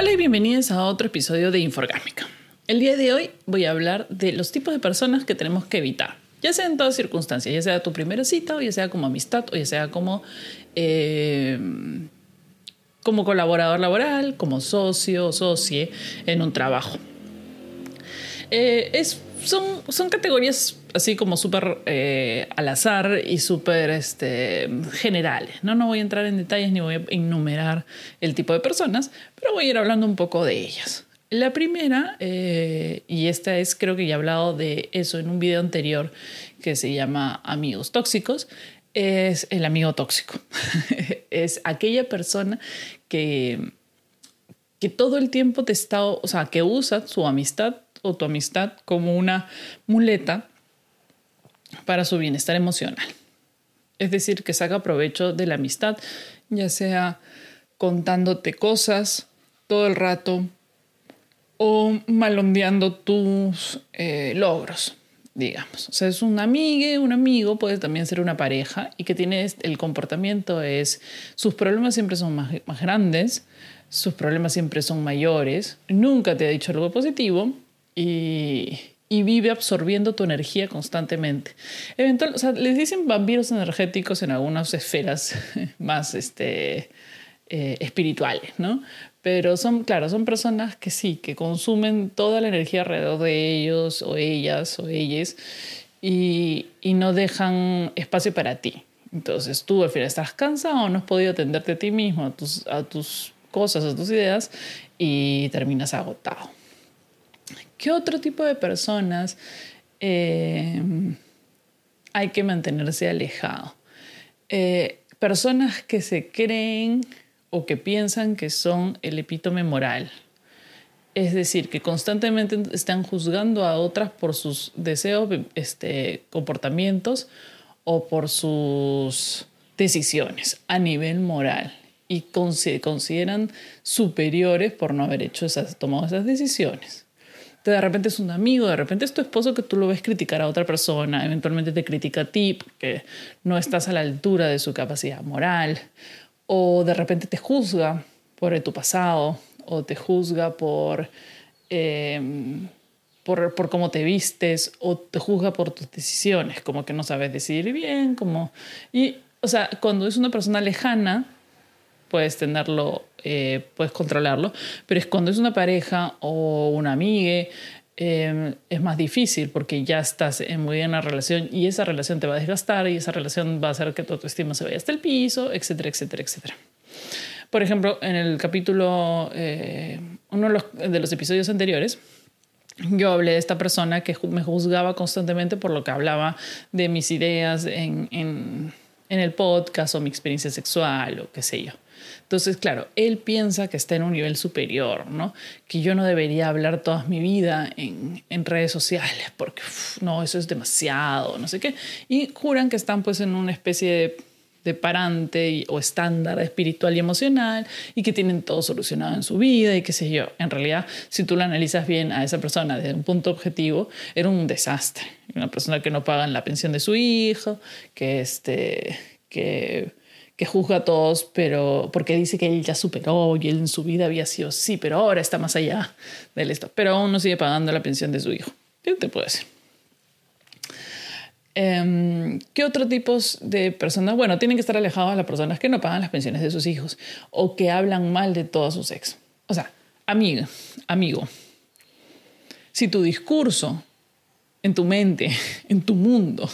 Hola y bienvenidos a otro episodio de Inforgámica. El día de hoy voy a hablar de los tipos de personas que tenemos que evitar, ya sea en todas circunstancias, ya sea tu primera cita, o ya sea como amistad, o ya sea como, eh, como colaborador laboral, como socio o socie en un trabajo. Eh, es, son, son categorías así como súper eh, al azar y súper este, generales. ¿no? no voy a entrar en detalles ni voy a enumerar el tipo de personas, pero voy a ir hablando un poco de ellas. La primera, eh, y esta es, creo que ya he hablado de eso en un video anterior que se llama Amigos Tóxicos, es el amigo tóxico. es aquella persona que, que todo el tiempo te está, o sea, que usa su amistad o tu amistad como una muleta para su bienestar emocional. Es decir, que saca provecho de la amistad, ya sea contándote cosas todo el rato o malondeando tus eh, logros, digamos. O sea, es un amigo, un amigo, puede también ser una pareja y que tiene el comportamiento es, sus problemas siempre son más, más grandes, sus problemas siempre son mayores, nunca te ha dicho algo positivo y, y vive absorbiendo tu energía constantemente. Eventual, o sea, les dicen vampiros energéticos en algunas esferas más este, eh, espirituales, ¿no? Pero son, claro, son personas que sí, que consumen toda la energía alrededor de ellos o ellas o ellas y, y no dejan espacio para ti. Entonces tú al final estás cansado no has podido atenderte a ti mismo, a tus, a tus cosas, a tus ideas y terminas agotado. ¿Qué otro tipo de personas eh, hay que mantenerse alejado? Eh, personas que se creen o que piensan que son el epítome moral. Es decir, que constantemente están juzgando a otras por sus deseos, este, comportamientos o por sus decisiones a nivel moral y consideran superiores por no haber hecho esas, tomado esas decisiones de repente es un amigo, de repente es tu esposo que tú lo ves criticar a otra persona, eventualmente te critica a ti porque no estás a la altura de su capacidad moral, o de repente te juzga por tu pasado, o te juzga por, em, por, por, cómo te vistes, o te juzga por tus decisiones, como que no sabes decidir bien, como... Y, o sea, cuando es una persona lejana, puedes tenerlo, eh, puedes controlarlo, pero es cuando es una pareja o una amiga, eh, es más difícil porque ya estás en muy bien la relación y esa relación te va a desgastar y esa relación va a hacer que tu autoestima se vaya hasta el piso, etcétera, etcétera, etcétera. Por ejemplo, en el capítulo, eh, uno de los, episodios anteriores, yo hablé de esta persona que me juzgaba constantemente por lo que hablaba de mis ideas en, en el podcast o mi experiencia sexual o qué sé yo. Entonces, claro, él piensa que está en un nivel superior, ¿no? Que yo no debería hablar toda mi vida en, en redes sociales porque no, eso es demasiado, no sé qué. Y juran que están pues en una especie de de parante o estándar espiritual y emocional y que tienen todo solucionado en su vida y qué sé yo. En realidad, si tú lo analizas bien a esa persona desde un punto objetivo, era un desastre. Una persona que no paga la pensión de su hijo, que, este, que que juzga a todos, pero porque dice que él ya superó y él en su vida había sido sí, pero ahora está más allá del esto. Pero aún no sigue pagando la pensión de su hijo. ¿Qué te puedo decir? Em, ¿Qué otro tipo de personas? Bueno, tienen que estar alejados a las personas que no pagan las pensiones de sus hijos o que hablan mal de todos sus ex. O sea, amiga, amigo, si tu discurso en tu mente, en tu mundo,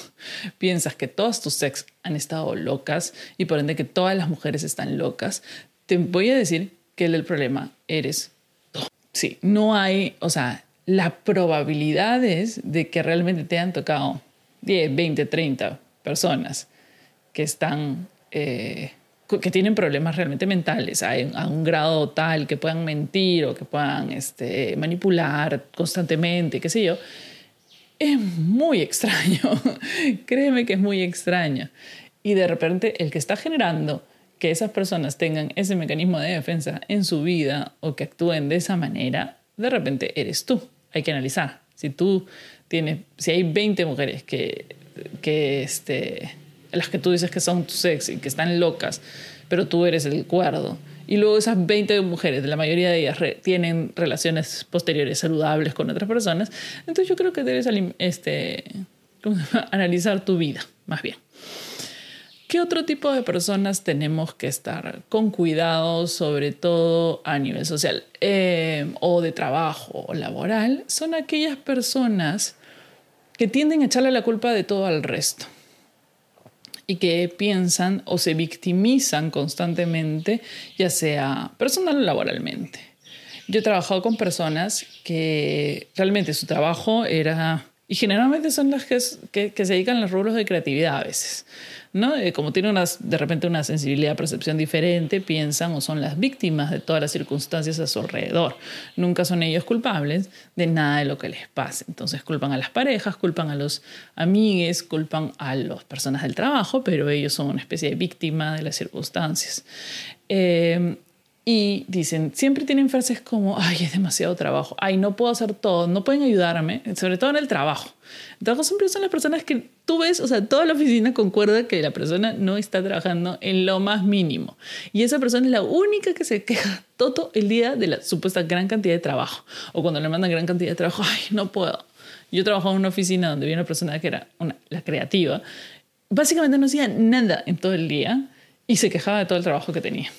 piensas que todas tus ex han estado locas y por ende que todas las mujeres están locas, te voy a decir que el problema eres tú. Sí, no hay, o sea, la probabilidad es de que realmente te han tocado 10, 20, 30 personas que están, eh, que tienen problemas realmente mentales a, a, un grado tal que puedan mentir o que puedan este, manipular constantemente, qué sé yo es muy extraño. Créeme que es muy extraño. Y de repente el que está generando que esas personas tengan ese mecanismo de defensa en su vida o que actúen de esa manera, de repente eres tú. Hay que analizar. Si tú tienes, si hay 20 mujeres que, que este, las que tú dices que son ex y que están locas, pero tú eres el cuerdo. Y luego esas 20 mujeres, la mayoría de ellas tienen relaciones posteriores saludables con otras personas. Entonces yo creo que debes este, analizar tu vida, más bien. ¿Qué otro tipo de personas tenemos que estar con cuidado, sobre todo a nivel social eh, o de trabajo o laboral? Son aquellas personas que tienden a echarle la culpa de todo al resto y que piensan o se victimizan constantemente, ya sea personal o laboralmente. Yo he trabajado con personas que realmente su trabajo era, y generalmente son las que, se dedican a los rubros de creatividad a veces, ¿no? Eh, como tienen de repente una sensibilidad, percepción diferente, piensan o son las víctimas de todas las circunstancias a su alrededor. Nunca son ellos culpables de nada de lo que les pase. Entonces culpan a las parejas, culpan a los amigues, culpan a las personas del trabajo, pero ellos son una especie de víctima de las circunstancias. Eh, y dicen, siempre tienen frases como, ay, es demasiado trabajo, ay, no puedo hacer todo, no pueden ayudarme, sobre todo en el trabajo. El trabajo siempre son las personas que tú ves, o sea, toda la oficina concuerda que la persona no está trabajando en lo más mínimo. Y esa persona es la única que se queja todo el día de la supuesta gran cantidad de trabajo. O cuando le mandan gran cantidad de trabajo, ay, no puedo. Yo trabajaba en una oficina donde había una persona que era una, la creativa. Básicamente no hacía nada en todo el día y se quejaba de todo el trabajo que tenía.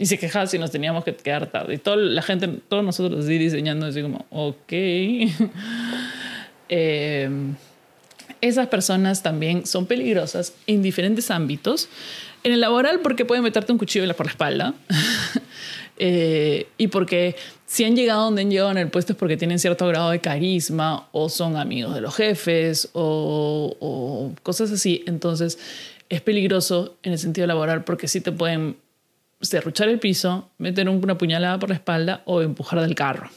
Y se quejaba si nos teníamos que quedar tarde. Y toda la gente, todos nosotros así diseñando, así como, ok. Em, esas personas también son peligrosas en diferentes ámbitos. En el laboral porque pueden meterte un cuchillo por la espalda. eh, y porque si han llegado donde han llegado en el puesto es porque tienen cierto grado de carisma o son amigos de los jefes o, o cosas así. Entonces es peligroso en el sentido laboral porque sí te pueden serruchar el piso, meter una puñalada por la espalda o empujar del carro.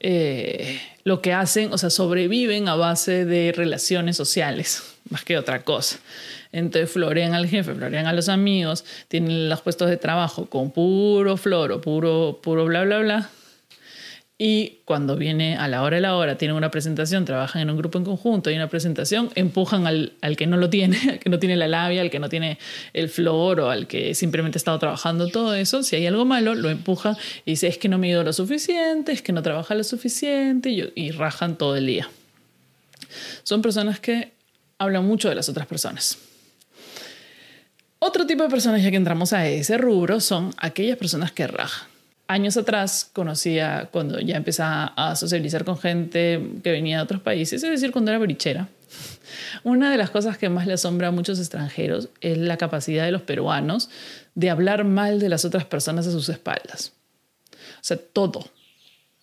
Eh, lo que hacen, o sea, sobreviven a base de relaciones sociales, más que otra cosa. Entonces florean al jefe, florean a los amigos, tienen los puestos de trabajo con puro floro, puro, puro bla, bla, bla. Y cuando viene a la hora de la hora, tienen una presentación, trabajan en un grupo en conjunto, hay una presentación, empujan al, al, que no lo tiene, al que no tiene la labia, al que no tiene el flor o al que simplemente ha estado trabajando todo eso. Si hay algo malo, lo empuja y dice, es que no me ido lo suficiente, es que no trabaja lo suficiente y, y rajan todo el día. Son personas que hablan mucho de las otras personas. Otro tipo de personas, ya que entramos a ese rubro, son aquellas personas que rajan años atrás conocía, cuando ya empezaba a socializar con gente que venía de otros países, es decir, cuando era brichera. Una de las cosas que más le asombra a muchos extranjeros es la capacidad de los peruanos de hablar mal de las otras personas a sus espaldas. O sea, todo,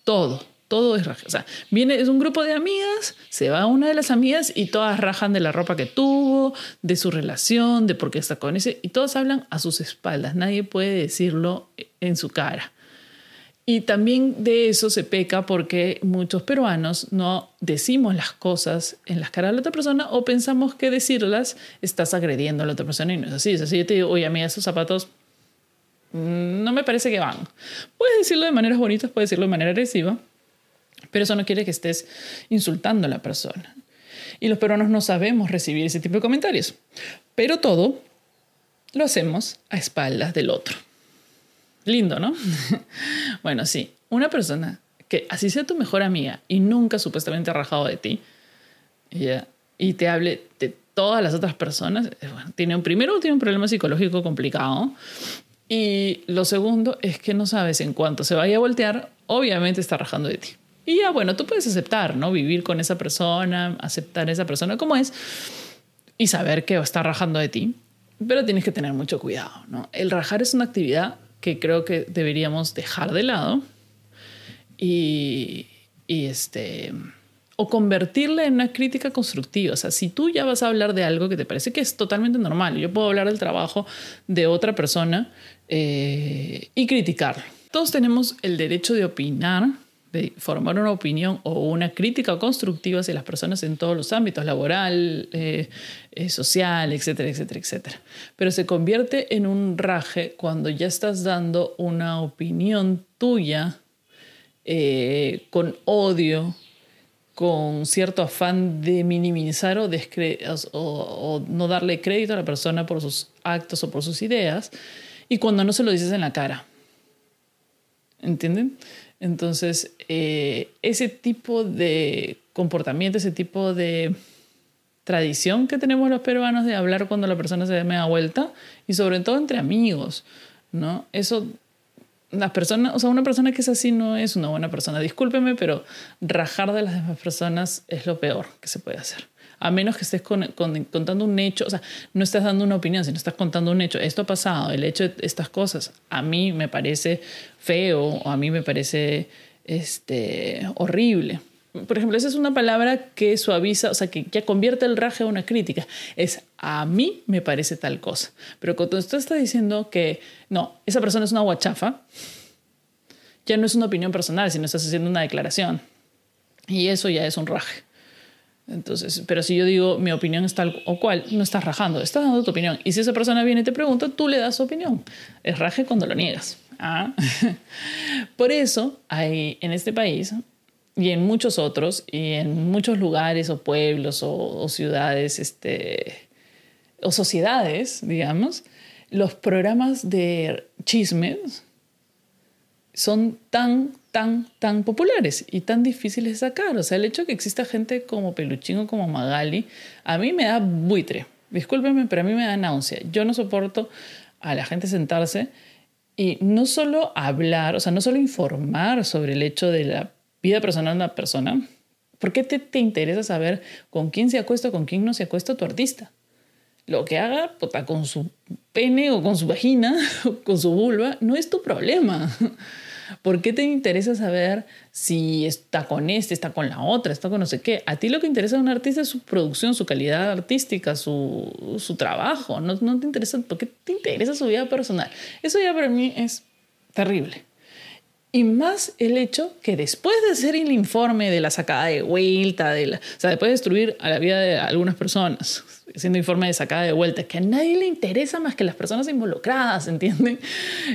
todo, todo es raja. O sea, viene, es un grupo de amigas, se va una de las amigas y todas rajan de la ropa que tuvo, de su relación, de por qué está con ese, y todos hablan a sus espaldas. Nadie puede decirlo en su cara. Y también de eso se peca porque muchos peruanos no decimos las cosas en las caras de la otra persona o pensamos que decirlas estás agrediendo a la otra persona y no es así. Es así, yo te digo, oye, mí esos zapatos mm, no me parece que van. Puedes decirlo de maneras bonitas, puedes decirlo de manera agresiva, pero eso no quiere que estés insultando a la persona. Y los peruanos no sabemos recibir ese tipo de comentarios. Pero todo lo hacemos a espaldas del otro. Lindo, ¿no? bueno, sí, una persona que así sea tu mejor amiga y nunca supuestamente ha rajado de ti y te hable de todas las otras personas, tiene un, primero tiene un problema psicológico complicado y lo segundo es que no sabes en cuánto se vaya a voltear, obviamente está rajando de ti. Y ya, bueno, tú puedes aceptar, ¿no? Vivir con esa persona, aceptar a esa persona como es y saber que está rajando de ti, pero tienes que tener mucho cuidado, ¿no? El rajar es una actividad que creo que deberíamos dejar de lado y, este o convertirla en una crítica constructiva. O sea, si tú ya vas a hablar de algo que te parece que es totalmente normal, yo puedo hablar del trabajo de otra persona eh, y criticarlo. Todos tenemos el derecho de opinar de formar una opinión o una crítica constructiva hacia las personas en todos los ámbitos, laboral, eh, eh, social, etcétera, etcétera, etcétera. Pero se convierte en un raje cuando ya estás dando una opinión tuya eh, con odio con cierto afán de minimizar o, o, no darle crédito a la persona por sus actos o por sus ideas, y cuando no se lo dices en la cara. ¿Entienden? Entonces, eh, ese tipo de comportamiento, ese tipo de tradición que tenemos los peruanos de hablar cuando la persona se da vuelta, y sobre todo entre amigos, ¿no? Eso las personas, o sea, una persona que es así no es una buena persona. Discúlpeme, pero rajar de las demás personas es lo peor que se puede hacer. A menos que estés contando un hecho, o sea, no estás dando una opinión, sino estás contando un hecho. Esto ha pasado, el hecho de estas cosas, a mí me parece feo o a mí me parece este, horrible. Por ejemplo, esa es una palabra que suaviza, o sea, que ya convierte el raje a una crítica. Es a mí me parece tal cosa. Pero cuando usted está diciendo que no, esa persona es una guachafa, ya no es una opinión personal, sino estás haciendo una declaración. Y eso ya es un raje. Entonces, pero si yo digo mi opinión es tal o cual, no estás rajando, estás dando tu opinión. Y si esa persona viene y te pregunta, tú le das su opinión. Es raje cuando lo niegas. ¿Ah? Por eso hay en este país y en muchos otros, y en muchos lugares o pueblos o, ciudades, este, o sociedades, digamos, los programas de chismes son tan, tan, tan populares y tan difíciles de sacar. O sea, el hecho de que exista gente como Peluchín o como Magali, a mí me da buitre. Discúlpenme, pero a mí me da náusea. Yo no soporto a la gente sentarse y no solo hablar, o sea, no solo informar sobre el hecho de la vida personal de una persona, ¿por qué te, te interesa saber con quién se acuesta con quién no se acuesta tu artista? Lo que haga puta, con su pene o con su vagina o con su vulva no es tu problema. ¿Por qué te interesa saber si está con este, está con la otra, está con no sé qué? A ti lo que interesa de un artista es su producción, su calidad artística, su, su trabajo. No, no te interesa, ¿por qué te interesa su vida personal? Eso ya para mí es terrible. Y más el hecho que después de hacer el informe de la sacada de vuelta, de la, o sea, después de destruir a la vida de algunas personas, haciendo informe de sacada de vuelta, que a nadie le interesa más que las personas involucradas, ¿entienden?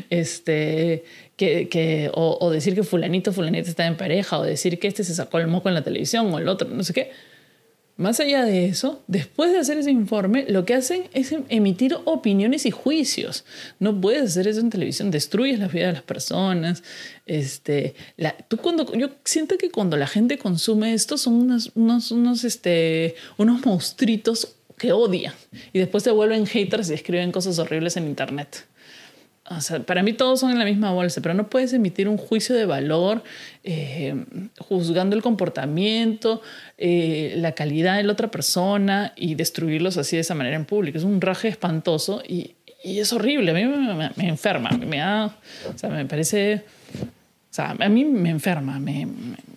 Este, que, que o, decir que fulanito, fulanito está en pareja, o decir que este se sacó el moco en la televisión, o el otro, no sé qué. Más allá de eso, después de hacer ese informe, lo que hacen es em, emitir opiniones y juicios. No puedes hacer eso en televisión, destruyes la vida de las personas. Este, tú cuando, yo siento que cuando la gente consume esto son unos, unos, unos, este, unos monstruitos que odian y después se vuelven haters y escriben cosas horribles en internet. Para mí todos son en la misma bolsa, pero no puedes emitir un juicio de valor eh, juzgando el comportamiento, eh, la calidad de la otra persona y destruirlos así de esa manera en público. Es un raje espantoso y, es horrible. A mí me, enferma, me da, o sea, me parece, o sea, a mí me enferma, me,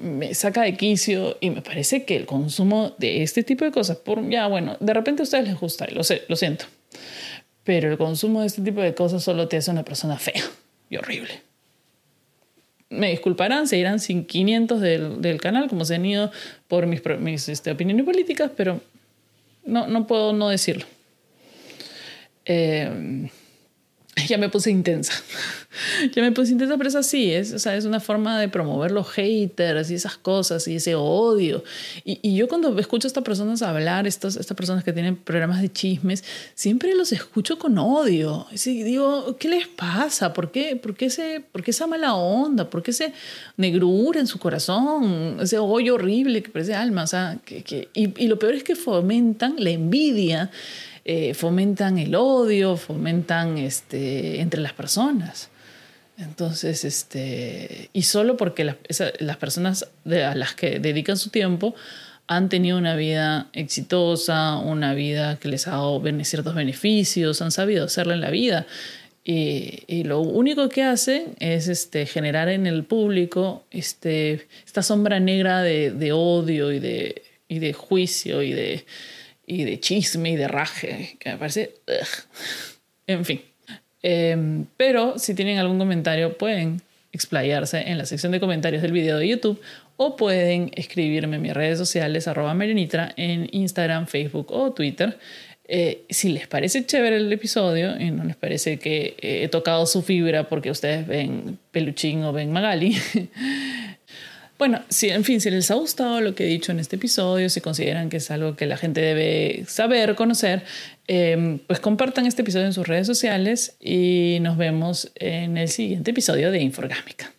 me, saca de quicio y me parece que el consumo de este tipo de cosas, por ya bueno, de repente a ustedes les gusta, lo sé, lo siento pero el consumo de este tipo de cosas solo te hace una persona fea y horrible. Me disculparán, se irán sin 500 del, del canal, como se han ido por mis, mis este, opiniones políticas, pero no, no puedo no decirlo. Eh, ya me puse intensa. ya me puse intensa, pero es así, es, o sea, es una forma de promover los haters y esas cosas y ese odio. Y, y yo cuando escucho a estas personas hablar, estas, estas personas que tienen programas de chismes, siempre los escucho con odio. Y digo, ¿qué les pasa? ¿Por qué, por qué, ese, por qué esa mala onda? ¿Por qué ese negrura en su corazón? Ese hoyo horrible que parece alma. O sea, que, que, y, y lo peor es que fomentan la envidia eh, fomentan el odio, fomentan este, entre las personas. Entonces, este, y solo porque las, las personas a las que dedican su tiempo han tenido una vida exitosa, una vida que les ha dado ciertos beneficios, han sabido hacerla en la vida. Y, y, lo único que hacen es este, generar en el público este, esta sombra negra de, de odio y de, y de juicio y de, y de chisme y de raje, que me parece... En fin. Em, pero si tienen algún comentario pueden explayarse en la sección de comentarios del video de YouTube o pueden escribirme en mis redes sociales arroba merenitra en Instagram, Facebook o Twitter. Eh, si les parece chévere el episodio y no les parece que he tocado su fibra porque ustedes ven Peluchín o ven Magali, Bueno, si, en fin, si les ha gustado lo que he dicho en este episodio, si consideran que es algo que la gente debe saber, conocer, eh, pues compartan este episodio en sus redes sociales y nos vemos en el siguiente episodio de Inforgámica.